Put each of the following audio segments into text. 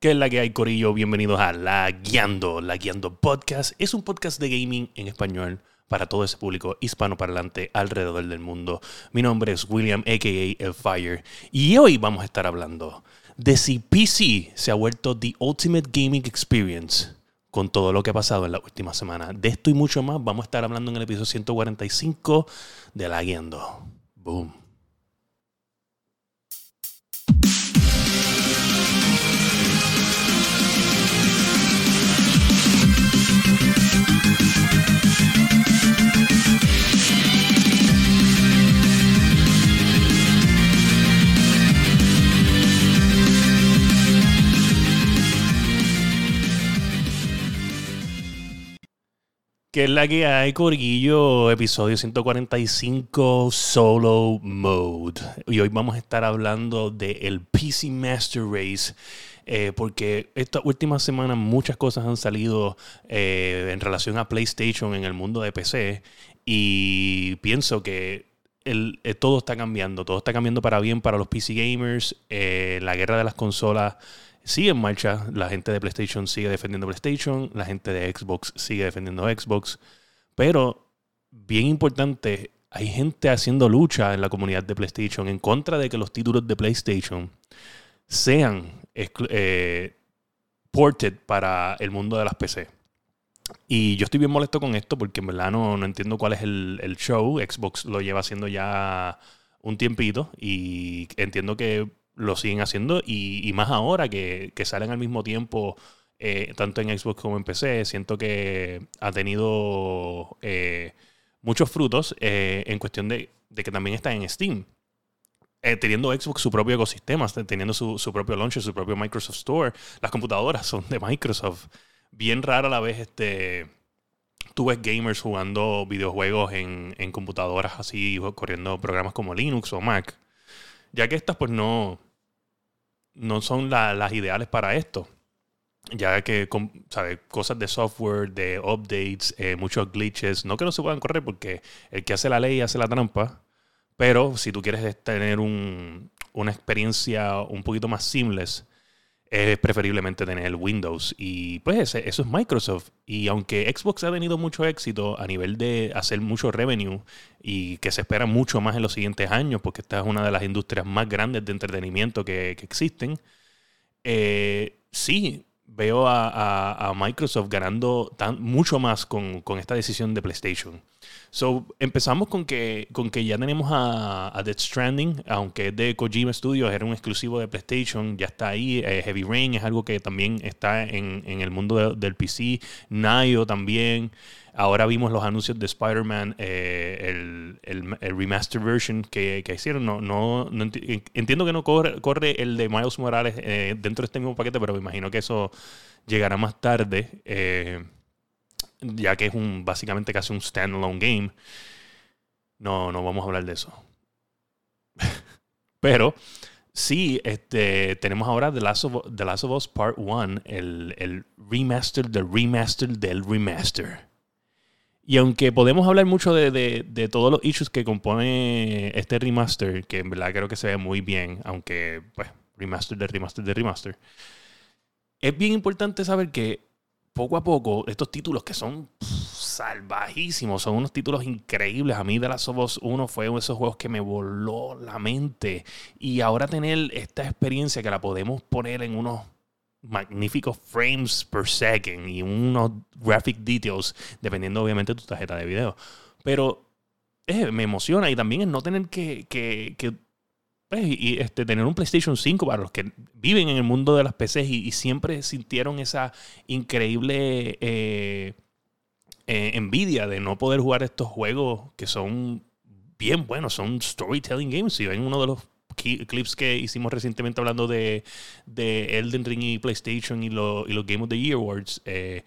¿Qué es la que hay, Corillo? Bienvenidos a La Guiando. La Guiando Podcast es un podcast de gaming en español para todo ese público hispanoparlante alrededor del mundo. Mi nombre es William, a.k.a. El Fire, y hoy vamos a estar hablando de si PC se ha vuelto The Ultimate Gaming Experience con todo lo que ha pasado en la última semana. De esto y mucho más vamos a estar hablando en el episodio 145 de La Guiando. Boom. Que es la que hay, Corguillo, episodio 145 Solo Mode. Y hoy vamos a estar hablando del PC Master Race. Eh, porque esta última semana muchas cosas han salido eh, en relación a PlayStation en el mundo de PC. Y pienso que el, eh, todo está cambiando. Todo está cambiando para bien para los PC gamers. la guerra de las consolas sigue en marcha. La gente de PlayStation sigue defendiendo PlayStation, la gente de Xbox sigue defendiendo Xbox. Pero, bien importante, hay gente haciendo lucha en la comunidad de PlayStation en contra de que los títulos de PlayStation sean eh, ported para el mundo de las PC. Y yo estoy bien molesto con esto porque en verdad no, no entiendo cuál es el, el, show. Xbox lo lleva haciendo ya un tiempito y entiendo que lo siguen haciendo y, más ahora que, salen al mismo tiempo, eh, tanto en Xbox como en PC, siento que ha tenido eh, muchos frutos eh, en cuestión de, que también está en Steam. teniendo Xbox su propio ecosistema, teniendo su, propio launcher, su propio Microsoft Store, las computadoras son de Microsoft. Bien rara a la vez este, tú ves gamers jugando videojuegos en, en computadoras así, corriendo programas como Linux o Mac ya que estas pues no, no son las ideales para esto. Ya que, ¿sabes? Cosas de software, de updates, eh, muchos glitches, no que no se puedan correr porque el que hace la ley hace la trampa, pero si tú quieres tener una experiencia un poquito más seamless, es preferiblemente tener el Windows. Y pues eso es Microsoft. Y aunque Xbox ha tenido mucho éxito a nivel de hacer mucho revenue y que se espera mucho más en los siguientes años, porque esta es una de las industrias más grandes de entretenimiento que, existen, eh, sí, veo a, Microsoft ganando mucho más con, esta decisión de PlayStation. So, empezamos con que, con que ya tenemos a, Dead Stranding, aunque es de Kojima Studios, era un exclusivo de PlayStation, ya está ahí. Eh, Heavy Rain es algo que también está en, el mundo del PC. Nayo también. Ahora vimos los anuncios de Spider-Man, eh, el, remaster version que, hicieron. No, no, entiendo que no corre, el de Miles Morales eh, dentro de este mismo paquete, pero me imagino que eso llegará más tarde, eh, ya que es un básicamente casi un standalone game. No, no vamos a hablar de eso. pero sí, este, tenemos ahora The Last of, The Last of Us Part 1, el, el remaster del remaster del remaster. Y aunque podemos hablar mucho de, todos los issues que compone este remaster, que en verdad creo que se ve muy bien, aunque, pues, remaster de remaster de remaster, es bien importante saber que poco a poco estos títulos que son salvajísimos, son unos títulos increíbles. A mí de las of 1 fue uno de esos juegos que me voló la mente. Y ahora tener esta experiencia que la podemos poner en unos magníficos frames per second y unos graphic details, dependiendo obviamente de tu tarjeta de video. Pero eh, me emociona y también es no tener que, pues, y, este, tener un PlayStation 5 para los que viven en el mundo de las PCs y, siempre sintieron esa increíble eh, eh, envidia de no poder jugar estos juegos que son bien buenos, son storytelling games. Si ven uno de los clips que hicimos recientemente hablando de, de Elden Ring y PlayStation y, lo, y los Game of the Year Awards, eh,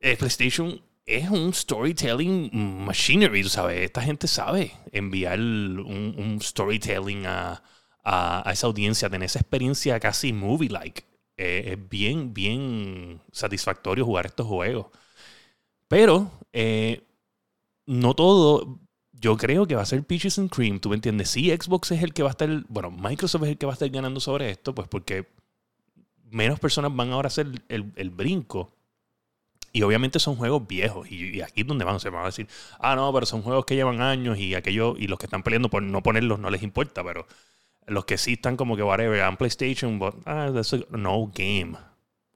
eh, PlayStation es un storytelling machinery, ¿sabes? Esta gente sabe enviar un, storytelling a, a, esa audiencia, tener esa experiencia casi movie-like. Eh, es bien, bien satisfactorio jugar estos juegos. Pero no todo yo creo que va a ser Peaches and Cream, ¿tú me entiendes? Sí, Xbox es el que va a estar, bueno, Microsoft es el que va a estar ganando sobre esto, pues porque menos personas van ahora a hacer el, brinco. Y obviamente son juegos viejos. Y, aquí es donde van, se van a decir, ah, no, pero son juegos que llevan años y aquello, y los que están peleando por no ponerlos no les importa, pero los que sí están como que whatever, en PlayStation, but, ah, that's no game.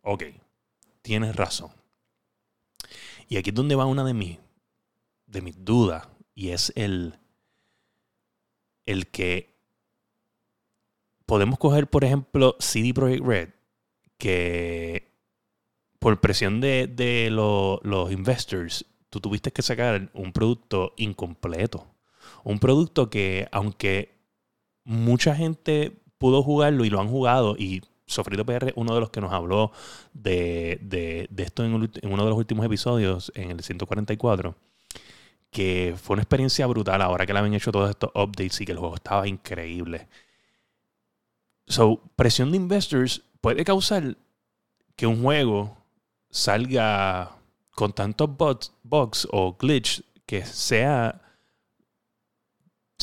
Ok, tienes razón. Y aquí es donde va una de mis, de mis dudas. Y es el, el que podemos coger, por ejemplo, CD Projekt Red, que por presión de, los investors, tú tuviste que sacar un producto incompleto. Un producto que, aunque mucha gente pudo jugarlo y lo han jugado, y Sofrito PR, uno de los que nos habló de, esto en, en, uno de los últimos episodios, en el 144, que fue una experiencia brutal ahora que le habían hecho todos estos updates y que el juego estaba increíble. So, presión de investors puede causar que un juego salga con tantos bugs o glitch que sea,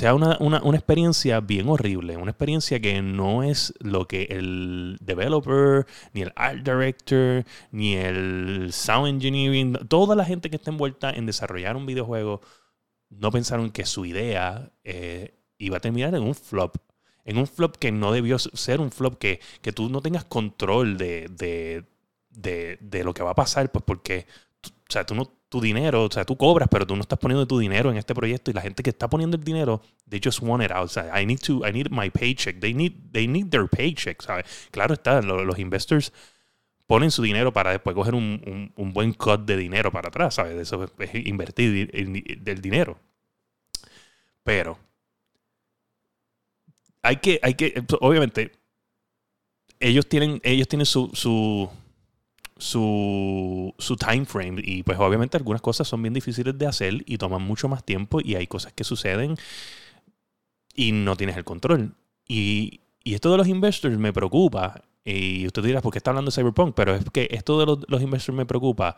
sea una, experiencia bien horrible, una experiencia que no es lo que el developer, ni el art director, ni el sound engineering, toda la gente que está envuelta en desarrollar un videojuego, no pensaron que su idea eh, iba a terminar en un flop. En un flop que no debió ser un flop que, que tú no tengas control de, de, de, de, lo que va a pasar, pues porque, o sea, tú no, tu dinero, o sea, tú cobras, pero tú no estás poniendo tu dinero en este proyecto y la gente que está poniendo el dinero, they just want it out. O sea, I need to, I need my paycheck. They need, they need their paycheck, ¿sabes? Claro está, los, investors ponen su dinero para después coger un, un, buen cut de dinero para atrás, ¿sabes? Eso es invertir el dinero. Pero hay que, hay que, obviamente, ellos tienen, ellos tienen su, su, su, su time frame y pues obviamente algunas cosas son bien difíciles de hacer y toman mucho más tiempo y hay cosas que suceden y no tienes el control. Y, y esto de los investors me preocupa. Y usted dirá, ¿por qué está hablando de Cyberpunk? Pero es que esto de los, los investors me preocupa.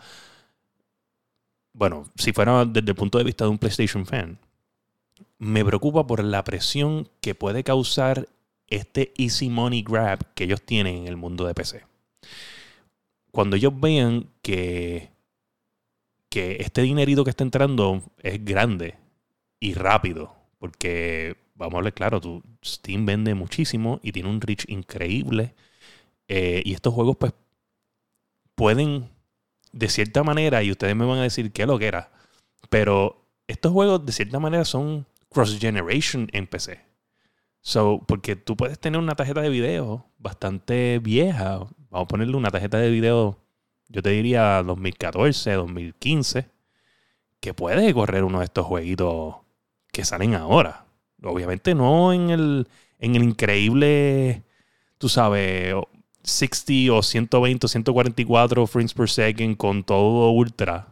Bueno, si fuera desde el punto de vista de un PlayStation fan, me preocupa por la presión que puede causar este easy money grab que ellos tienen en el mundo de PC. Cuando ellos vean que, que este dinerito que está entrando es grande y rápido, porque vamos a hablar claro, tu Steam vende muchísimo y tiene un reach increíble. Eh, y estos juegos, pues, pueden, de cierta manera, y ustedes me van a decir qué lo que era, pero estos juegos, de cierta manera, son cross generation en PC. So, porque tú puedes tener una tarjeta de video bastante vieja. Vamos a ponerle una tarjeta de video, yo te diría 2014, 2015, que puede correr uno de estos jueguitos que salen ahora. Obviamente no en el, en el increíble, tú sabes, 60 o 120 o 144 frames per second con todo ultra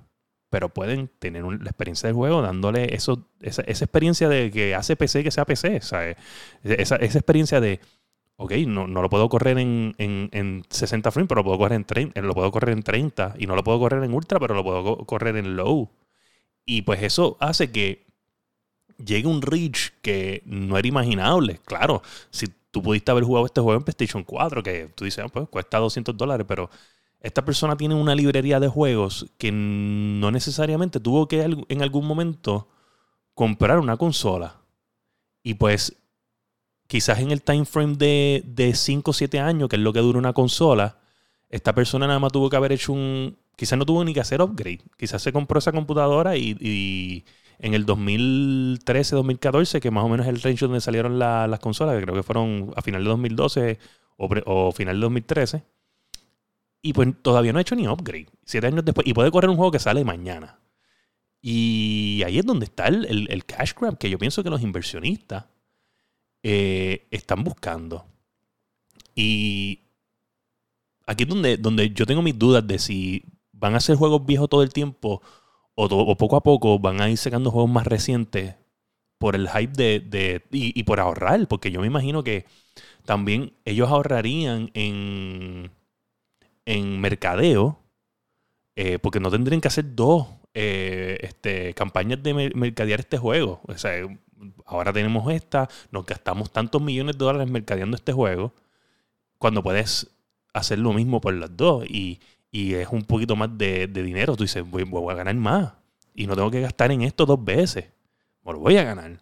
pero pueden tener la experiencia del juego dándole eso, esa, experiencia de que hace PC que sea PC. ¿sabes? Esa, esa experiencia de, ok, no, no lo puedo correr en, en, 60 frames, pero lo puedo, correr en 30, lo puedo correr en 30. Y no lo puedo correr en ultra, pero lo puedo correr en low. Y pues eso hace que llegue un reach que no era imaginable. Claro, si tú pudiste haber jugado este juego en PlayStation 4, que tú dices, ah, pues cuesta 200 dólares, pero esta persona tiene una librería de juegos que no necesariamente tuvo que en algún momento comprar una consola. Y pues quizás en el time frame de, de 5 o 7 años, que es lo que dura una consola, esta persona nada más tuvo que haber hecho un... Quizás no tuvo ni que hacer upgrade. Quizás se compró esa computadora y, en el 2013, 2014, que más o menos es el range donde salieron las consolas, que creo que fueron a final de 2012 o, final de 2013 y pues todavía no ha hecho ni upgrade. Siete años después. Y puede correr un juego que sale mañana. Y ahí es donde está el, cash grab que yo pienso que los inversionistas eh, están buscando. Y aquí es donde, donde yo tengo mis dudas de si van a ser juegos viejos todo el tiempo o, poco a poco van a ir sacando juegos más recientes por el hype de, de y, y por ahorrar. Porque yo me imagino que también ellos ahorrarían en en mercadeo, eh, porque no tendrían que hacer dos eh, este, campañas de mercadear este juego. O sea, ahora tenemos esta, nos gastamos tantos millones de dólares mercadeando este juego, cuando puedes hacer lo mismo por las dos y, es un poquito más de, dinero. Tú dices, voy, a ganar más y no tengo que gastar en esto dos veces. Me lo voy a ganar.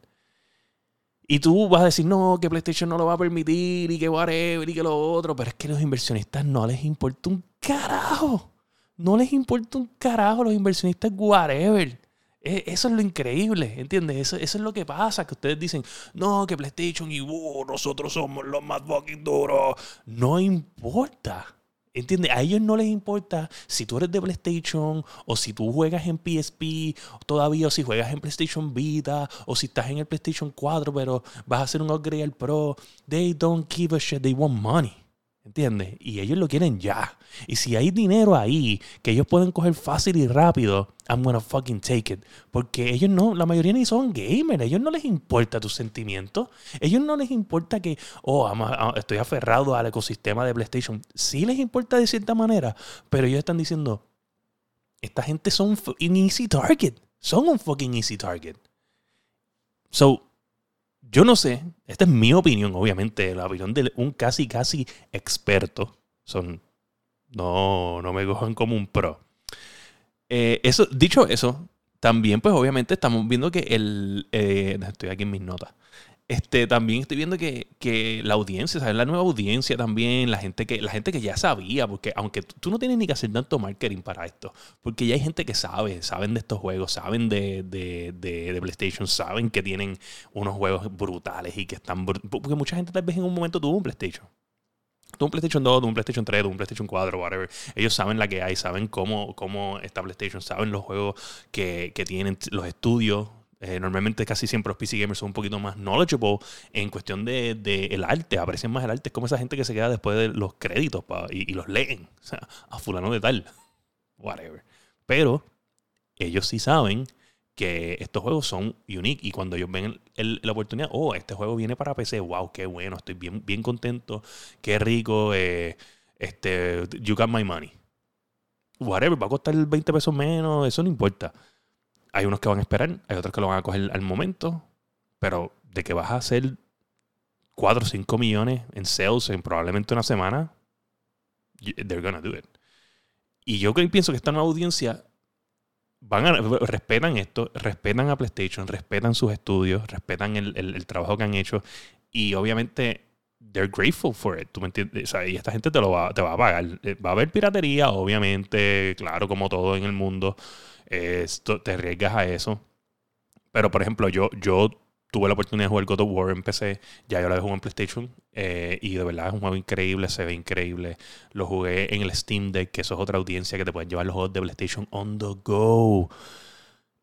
Y tú vas a decir, no, que PlayStation no lo va a permitir y que whatever y que lo otro. Pero es que a los inversionistas no les importa un carajo. No les importa un carajo los inversionistas whatever. E, eso es lo increíble, ¿entiendes? Eso, es lo que pasa, que ustedes dicen, no, que PlayStation y uh, nosotros somos los más fucking duros. No importa. ¿Entiendes? A ellos no les importa si tú eres de PlayStation o si tú juegas en PSP todavía o si juegas en PlayStation Vita o si estás en el PlayStation 4 pero vas a hacer un upgrade al Pro. They don't give a shit. They want money. ¿Entiendes? Y ellos lo quieren ya. Y si hay dinero ahí que ellos pueden coger fácil y rápido, I'm gonna fucking take it. Porque ellos no, la mayoría ni son gamers. Ellos no les importa tus sentimientos. Ellos no les importa que, oh, estoy aferrado al ecosistema de PlayStation. Sí les importa de cierta manera, pero ellos están diciendo, esta gente son un easy target. Son un fucking easy target. So, yo no sé, esta es mi opinión, obviamente, la opinión de un casi, casi experto. Son, no, no me cojan como un pro. Eh, eso, dicho eso, también, pues obviamente estamos viendo que el. Eh, estoy aquí en mis notas. Este, también estoy viendo que, la audiencia, ¿sabes? La nueva audiencia también, la gente que, la gente que ya sabía, porque aunque tú no tienes ni que hacer tanto marketing para esto, porque ya hay gente que sabe, saben de estos juegos, saben de, de, PlayStation, saben que tienen unos juegos brutales y que están... Porque mucha gente tal vez en un momento tuvo un PlayStation. Tuvo un PlayStation 2, tuvo un PlayStation 3, tuvo un PlayStation 4, whatever. Ellos saben la que hay, saben cómo, cómo está PlayStation, saben los juegos que, que tienen los estudios eh, normalmente casi siempre los PC gamers son un poquito más knowledgeable en cuestión de, el arte, aprecian más el arte. Es como esa gente que se queda después de los créditos y, los leen. O sea, a fulano de tal. Whatever. Pero ellos sí saben que estos juegos son unique y cuando ellos ven la oportunidad, oh, este juego viene para PC, wow, qué bueno, estoy bien, bien contento, qué rico, eh, este, you got my money. Whatever, va a costar 20 pesos menos, eso no importa hay unos que van a esperar, hay otros que lo van a coger al momento, pero de que vas a hacer 4 o 5 millones en sales en probablemente una semana, they're gonna do it. Y yo pienso que esta nueva audiencia van a, respetan esto, respetan a PlayStation, respetan sus estudios, respetan el, trabajo que han hecho y obviamente they're grateful for it. ¿Tú me entiendes? y esta gente te lo va, te va a pagar. Eh, va a haber piratería, obviamente, claro, como todo en el mundo esto, te arriesgas a eso. Pero, por ejemplo, yo, yo tuve la oportunidad de jugar God of War en PC, ya yo lo jugué en PlayStation, eh, y de verdad es un juego increíble, se ve increíble. Lo jugué en el Steam Deck, que eso es otra audiencia que te pueden llevar los juegos de PlayStation on the go.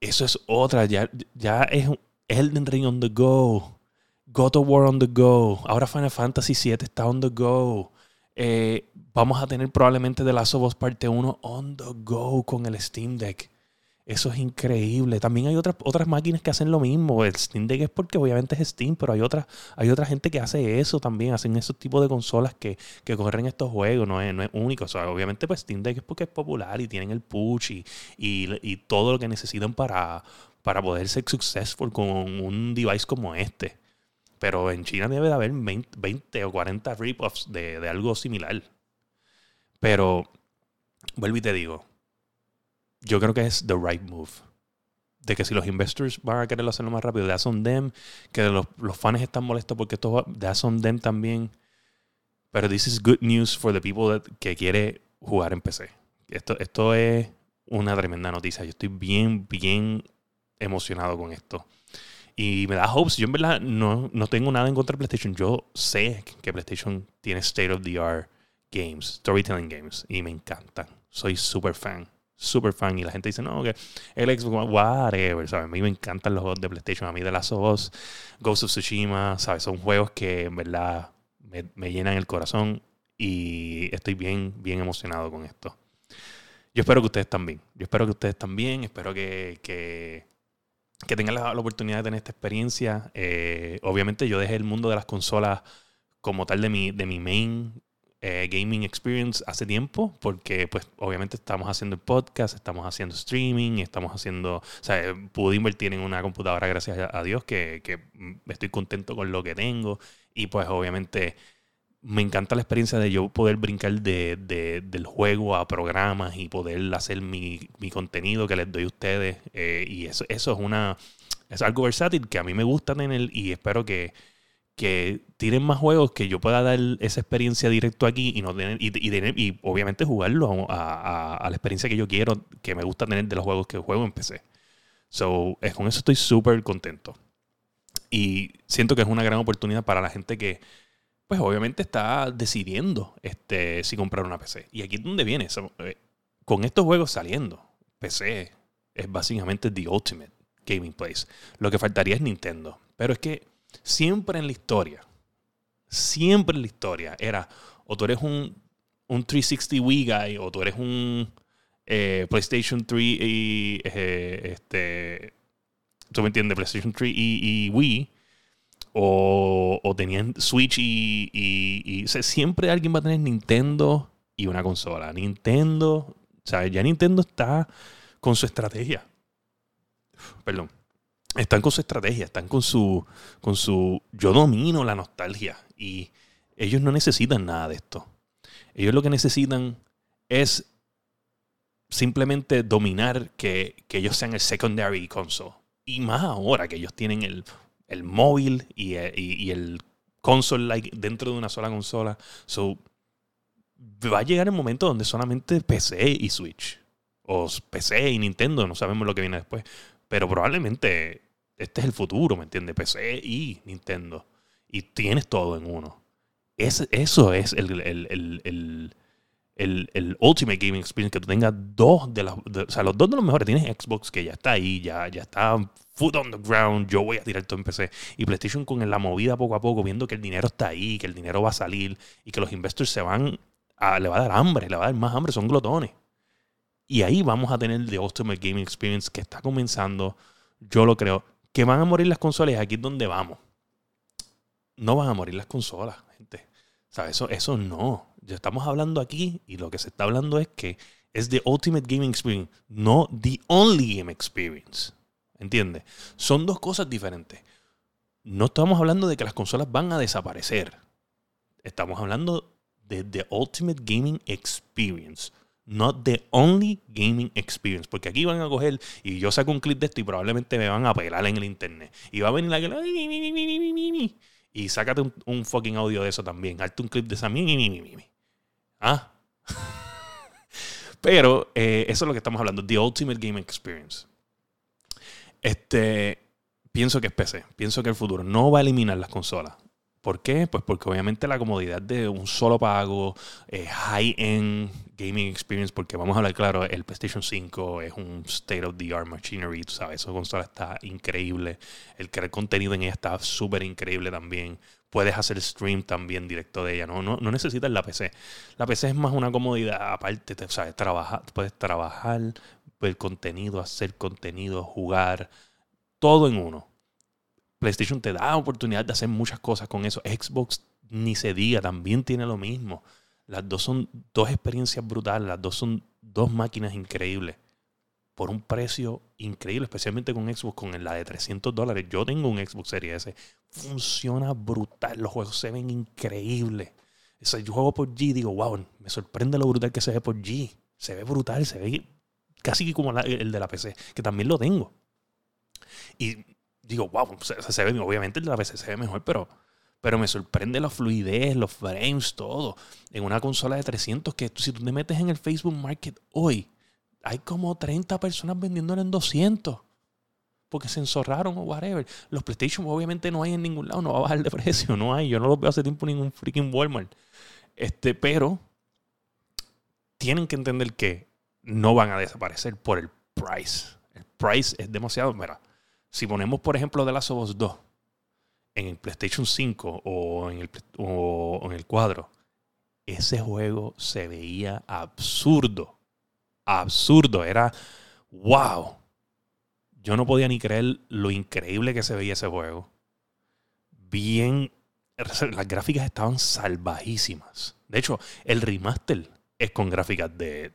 Eso es otra, ya, ya es Elden Ring on the go. God of War on the go. Ahora Final Fantasy VII está on the go. Eh, vamos a tener probablemente The Last of Us Parte 1 on the go con el Steam Deck. Eso es increíble. También hay otras, otras máquinas que hacen lo mismo. El Steam Deck es porque obviamente es Steam, pero hay otra, hay otra gente que hace eso también. Hacen esos tipos de consolas que, corren estos juegos. No es, no es único. Obviamente pues Steam Deck es porque es popular y tienen el push y, y, todo lo que necesitan para, para poder ser successful con un device como este. Pero en China debe de haber 20, o 40 rip-offs de, de algo similar. Pero, vuelvo y te digo, yo creo que es the right move. De que si los investors van a querer hacerlo más rápido, that's on them. Que los, los fans están molestos porque esto that's on them también. Pero this is good news for the people que quiere jugar en PC. Esto, esto es una tremenda noticia. Yo estoy bien, bien emocionado con esto. Y me da hopes. Yo en verdad no, no tengo nada en contra de PlayStation. Yo sé que PlayStation tiene state of the art games, storytelling games. Y me encantan. Soy super fan super fan y la gente dice, no, que el Xbox, whatever, ¿sabes? A mí me encantan los juegos de PlayStation, a mí de las of Ghost of Tsushima, ¿sabes? Son juegos que en verdad me, llenan el corazón y estoy bien, bien emocionado con esto. Yo espero que ustedes también, yo espero que ustedes también, espero que, que, tengan la, oportunidad de tener esta experiencia. Eh, obviamente yo dejé el mundo de las consolas como tal de mi, de mi main eh, gaming experience hace tiempo, porque pues obviamente estamos haciendo podcast, estamos haciendo streaming, estamos haciendo, o sea, pude invertir en una computadora gracias a Dios que, que estoy contento con lo que tengo y pues obviamente me encanta la experiencia de yo poder brincar de, del juego a programas y poder hacer mi, contenido que les doy a ustedes. Eh, y eso, eso es una es algo versátil que a mí me gusta tener y espero que, que tiren más juegos que yo pueda dar esa experiencia directo aquí y no tener, y, y, obviamente jugarlo a, la experiencia que yo quiero, que me gusta tener de los juegos que juego en PC. So, es, con eso estoy súper contento. Y siento que es una gran oportunidad para la gente que, pues obviamente está decidiendo este, si comprar una PC. Y aquí es donde viene. Eh, con estos juegos saliendo, PC es básicamente the ultimate gaming place. Lo que faltaría es Nintendo. Pero es que siempre en la historia, siempre en la historia era o tú eres un, un 360 Wii guy o tú eres un eh, PlayStation 3 y eh, este, tú me entiendes, PlayStation 3 y Wii o, tenían Switch y, y, siempre alguien va a tener Nintendo y una consola. Nintendo, ¿sabes? Ya Nintendo está con su estrategia. Perdón. Están con su estrategia, están con su, con su, yo domino la nostalgia y ellos no necesitan nada de esto. Ellos lo que necesitan es simplemente dominar que, que ellos sean el secondary console. Y más ahora que ellos tienen el el móvil eh, y, el console like dentro de una sola consola. So, va a llegar el momento donde solamente PC y Switch. O PC y Nintendo, no sabemos lo que viene después. Pero probablemente este es el futuro, ¿me entiendes? PC y Nintendo. Y tienes todo en uno. Es, eso es el, el, el, Ultimate Gaming Experience, que tú tengas dos de las... o sea, los dos de los mejores. Tienes Xbox, que ya está ahí, ya, está foot on the ground, yo voy a tirar todo en PC. Y PlayStation con la movida poco a poco, viendo que el dinero está ahí, que el dinero va a salir y que los investors se van le va a dar hambre, le va a dar más hambre, son glotones. Y ahí vamos a tener The Ultimate Gaming Experience que está comenzando, yo lo creo. Que van a morir las consolas, aquí es donde vamos. No van a morir las consolas, gente. O sea, eso, eso no. Ya estamos hablando aquí y lo que se está hablando es que es The Ultimate Gaming Experience, no The Only Game Experience. ¿Entiendes? Son dos cosas diferentes. No estamos hablando de que las consolas van a desaparecer. Estamos hablando de The Ultimate Gaming Experience. Not the only gaming experience. Porque aquí van a coger y yo saco un clip de esto y probablemente me van a pelar en el internet. Y va a venir la que. Y sácate un, fucking audio de eso también. Hazte un clip de esa. ¿Ah? Pero eh, eso es lo que estamos hablando. The Ultimate Gaming Experience. Este, pienso que es PC. Pienso que el futuro no va a eliminar las consolas. ¿Por qué? Pues porque obviamente la comodidad de un solo pago, eh, high-end gaming experience, porque vamos a hablar claro, el PlayStation 5 es un state of the art machinery, tú sabes, esa consola está increíble, el crear contenido en ella está súper increíble también, puedes hacer stream también directo de ella, no, no, no necesitas la PC, la PC es más una comodidad, aparte, sabes, trabajar, puedes trabajar, el contenido, hacer contenido, jugar, todo en uno. PlayStation te da oportunidad de hacer muchas cosas con eso. Xbox ni se diga, también tiene lo mismo. Las dos son dos experiencias brutales, las dos son dos máquinas increíbles. Por un precio increíble, especialmente con Xbox, con la de 300 dólares. Yo tengo un Xbox Series S. Funciona brutal, los juegos se ven increíbles. yo juego por G digo, wow, me sorprende lo brutal que se ve por G. Se ve brutal, se ve casi como el de la PC, que también lo tengo. Y digo, wow, se, ve, obviamente la PC se ve mejor, pero, pero me sorprende la fluidez, los frames, todo. En una consola de 300 que si tú te metes en el Facebook Market hoy, hay como 30 personas vendiéndolo en 200 porque se enzorraron o whatever. Los PlayStation obviamente no hay en ningún lado, no va a bajar de precio, no hay. Yo no los veo hace tiempo en ningún freaking Walmart. Este, pero tienen que entender que no van a desaparecer por el price. El price es demasiado. Mira, si ponemos, por ejemplo, The Last of Us 2 en el PlayStation 5 o en el, o en el cuadro, ese juego se veía absurdo. Absurdo. Era wow. Yo no podía ni creer lo increíble que se veía ese juego. Bien. Las gráficas estaban salvajísimas. De hecho, el remaster es con gráficas de,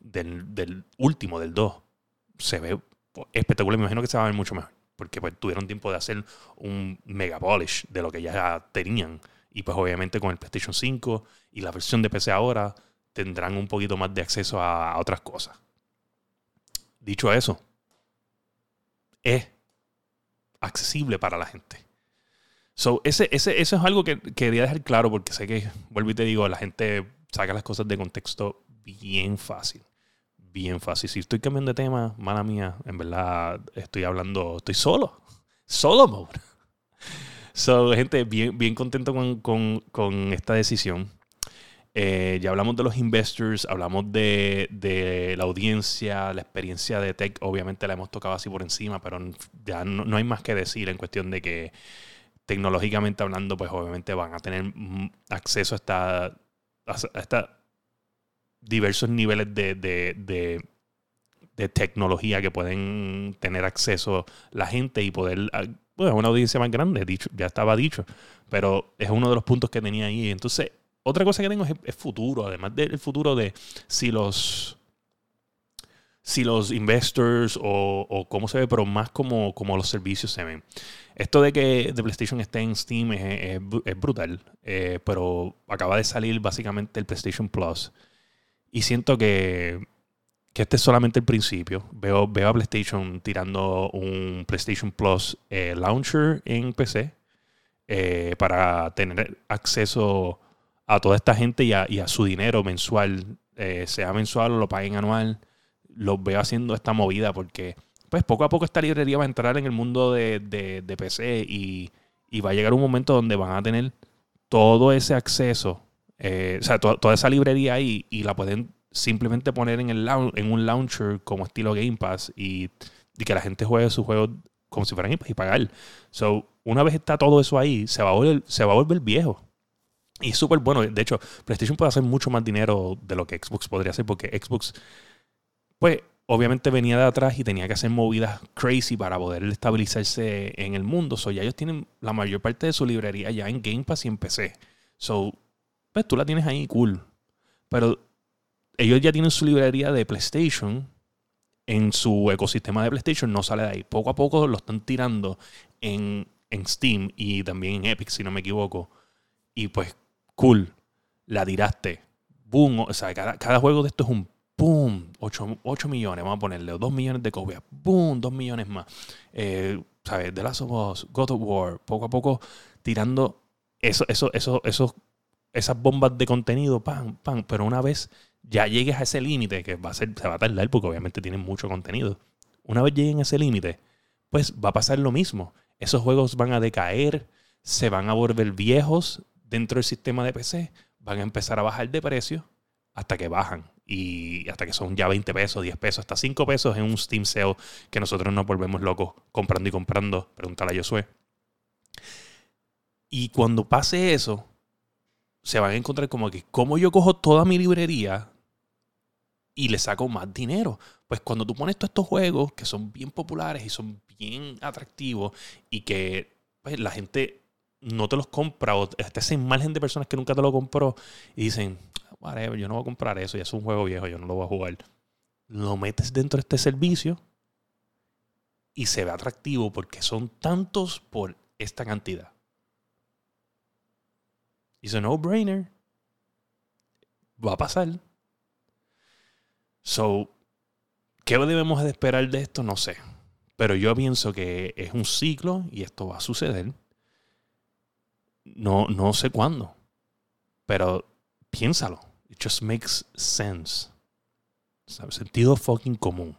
del, último, del 2, se ve espectacular. Me imagino que se va a ver mucho mejor. Porque pues, tuvieron tiempo de hacer un mega polish de lo que ya tenían Y pues obviamente con el PlayStation 5 y la versión de PC ahora tendrán un poquito más de acceso a, otras cosas. Dicho eso, es accesible para la gente. So, ese, ese, eso es algo que quería dejar claro porque sé que, vuelvo y te digo, la gente saca las cosas de contexto bien fácil. Bien fácil. Si estoy cambiando de tema, mala mía, en verdad estoy hablando, estoy solo. Solo mode. So, gente, bien, bien contento con, esta decisión. Eh, ya hablamos de los investors, hablamos de, la audiencia, la experiencia de tech, obviamente la hemos tocado así por encima, pero ya no, hay más que decir en cuestión de que tecnológicamente hablando, pues obviamente van a tener acceso a esta, a diversos niveles de, de, de, tecnología que pueden tener acceso la gente y poder bueno, una audiencia más grande, dicho, ya estaba dicho, pero es uno de los puntos que tenía ahí. Entonces, otra cosa que tengo es, futuro, además del futuro de si los si los investors o, cómo se ve, pero más como, como los servicios se ven. Esto de que The PlayStation esté en Steam es, brutal, eh, pero acaba de salir básicamente el PlayStation Plus. Y siento que que este es solamente el principio. Veo, veo a PlayStation tirando un PlayStation Plus eh, Launcher en PC eh, para tener acceso a toda esta gente y a, su dinero mensual, eh, sea mensual o lo paguen anual. Los veo haciendo esta movida porque pues poco a poco esta librería va a entrar en el mundo de, de, PC y, y, va a llegar un momento donde van a tener todo ese acceso, o sea, toda esa librería ahí y la pueden simplemente poner en, el, en un launcher como estilo Game Pass y, que la gente juegue sus juegos como si fueran Game Pass y pagar. So, una vez está todo eso ahí, se va a volver, se va a volver viejo. Y súper bueno. De hecho, PlayStation puede hacer mucho más dinero de lo que Xbox podría hacer porque Xbox, pues, obviamente venía de atrás y tenía que hacer movidas crazy para poder estabilizarse en el mundo. So, ya ellos tienen la mayor parte de su librería ya en Game Pass y en PC. So, pues tú la tienes ahí cool. Pero ellos ya tienen su librería de PlayStation en su ecosistema de PlayStation, no sale de ahí. Poco a poco lo están tirando en, Steam y también en Epic, si no me equivoco. Y pues, cool, la tiraste. Boom, o sea, cada, juego de esto es un boom, 8, millones, vamos a ponerle, 2 millones de copias, boom, 2 millones más. Eh, ¿Sabes? The Last of Us, God of War, poco a poco tirando eso, eso, eso, eso, esas bombas de contenido, pam, pam, pero una vez ya llegues a ese límite, que va a ser, se va a tardar porque obviamente tienen mucho contenido. Una vez lleguen a ese límite, pues va a pasar lo mismo. Esos juegos van a decaer, se van a volver viejos dentro del sistema de PC, van a empezar a bajar de precio hasta que bajan. Y hasta que son ya 20 pesos, 10 pesos, hasta 5 pesos en un Steam Sale que nosotros nos volvemos locos comprando y comprando. Pregúntale a Josué. Y cuando pase eso, se van a encontrar como que, ¿cómo yo cojo toda mi librería y le saco más dinero? Pues cuando tú pones todos estos juegos que son bien populares y son bien atractivos y que pues, la gente no te los compra o está ese margen de personas que nunca te lo compró y dicen, whatever, yo no voy a comprar eso, ya es un juego viejo, yo no lo voy a jugar. Lo metes dentro de este servicio y se ve atractivo porque son tantos por esta cantidad. It's a no-brainer. Va a pasar. So, ¿qué debemos de esperar de esto? No sé. Pero yo pienso que es un ciclo y esto va a suceder. No, no sé cuándo. Pero piénsalo. It just makes sense. Sentido fucking común.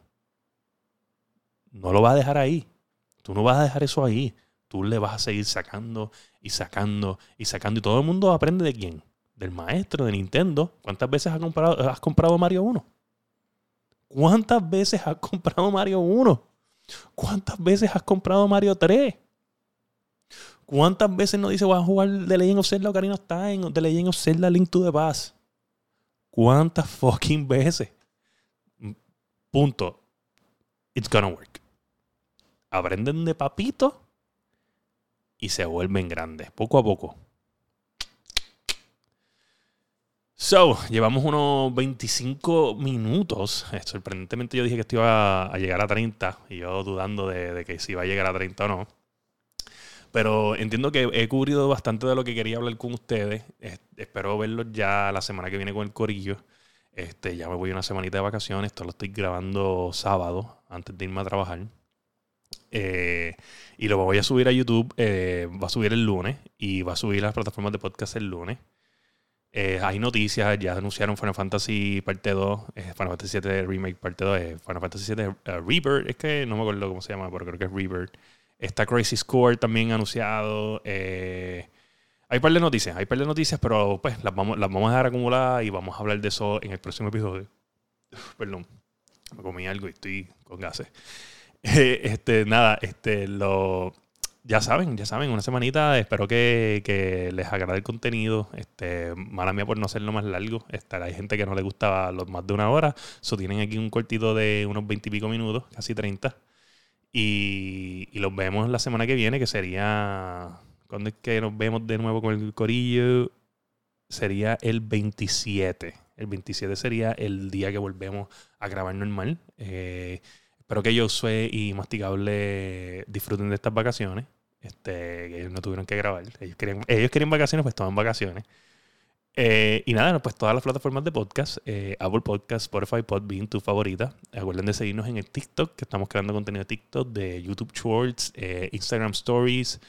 No lo va a dejar ahí. Tú no vas a dejar eso ahí. Tú le vas a seguir sacando y sacando y sacando. Y todo el mundo aprende de quién? Del maestro de Nintendo. ¿Cuántas veces has comprado, has comprado Mario 1? ¿Cuántas veces has comprado Mario 1? ¿Cuántas veces has comprado Mario 3? ¿Cuántas veces nos dice voy a jugar The Legend of Zelda Ocarina of Time The Legend of Zelda Link to the Past? ¿Cuántas fucking veces? Punto. It's gonna work. Aprenden de papito y se vuelven grandes, poco a poco. So, llevamos unos 25 minutos. Sorprendentemente yo dije que esto iba a llegar a 30 y yo dudando de, que si iba a llegar a 30 o no. Pero entiendo que he cubrido bastante de lo que quería hablar con ustedes. espero verlos ya la semana que viene con el corillo. Este, ya me voy una semanita de vacaciones. Esto lo estoy grabando sábado, antes de irme a trabajar. Eh, y lo voy a subir a YouTube. Eh, va a subir el lunes. Y va a subir las plataformas de podcast el lunes. Eh, hay noticias, ya anunciaron Final Fantasy parte 2, Final Fantasy 7 Remake parte 2, Final Fantasy 7 Rebirth, es que no me acuerdo cómo se llama, pero creo que es Rebirth. Está Crazy Score también anunciado. hay par de noticias, hay par de noticias, pero pues las vamos, las vamos a dejar acumuladas y vamos a hablar de eso en el próximo episodio. perdón, me comí algo y estoy con gases. este, nada, este, lo, ya saben, ya saben, una semanita. Espero que, les agrade el contenido. Este, mala mía por no hacerlo más largo. Este, hay gente que no le gustaba los más de una hora. So, tienen aquí un cortito de unos 20 y pico minutos, casi 30. Y, y los vemos la semana que viene, que sería. ¿Cuándo es que nos vemos de nuevo con el corillo? Sería el 27. El 27 sería el día que volvemos a grabar normal. Eh, Espero que Josué y Masticable disfruten de estas vacaciones. Este, que ellos no tuvieron que grabar. Ellos querían, ellos querían vacaciones, pues toman vacaciones. Eh, y nada, pues todas las plataformas de podcast, eh, Apple Podcast, Spotify, Podbean, tu favorita. Acuerden de seguirnos en el TikTok, que estamos creando contenido de TikTok, de YouTube Shorts, eh, Instagram Stories,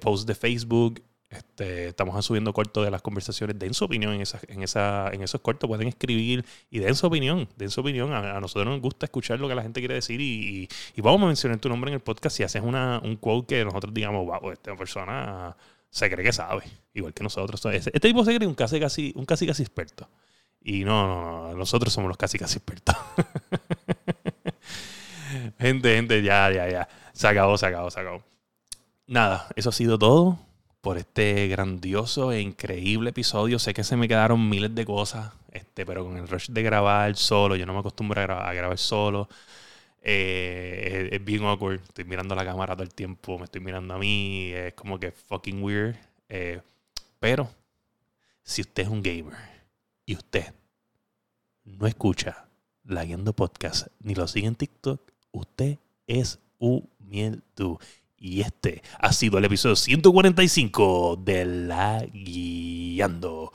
posts de Facebook, este, estamos subiendo cortos de las conversaciones. Den su opinión en, esa, en, esa, en esos cortos. Pueden escribir y den su opinión. Den su opinión. A, nosotros nos gusta escuchar lo que la gente quiere decir y, vamos a mencionar tu nombre en el podcast si haces una, un quote que nosotros digamos, wow, esta persona se cree que sabe, igual que nosotros. Este, este tipo se cree un casi casi, un casi casi experto. Y no, no, no, nosotros somos los casi casi expertos. gente, gente, ya, ya, ya. Se acabó, se acabó, se acabó. Nada, eso ha sido todo por este grandioso e increíble episodio. Sé que se me quedaron miles de cosas, este, pero con el rush de grabar solo, yo no me acostumbro a, grabar, solo. Eh, es, bien awkward. Estoy mirando la cámara todo el tiempo, me estoy mirando a mí, es como que fucking weird. Eh, pero, si usted es un gamer y usted no escucha la Guiando Podcast ni lo sigue en TikTok, usted es un miel. Y este ha sido el episodio 145 de La Guiando.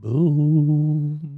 Boom.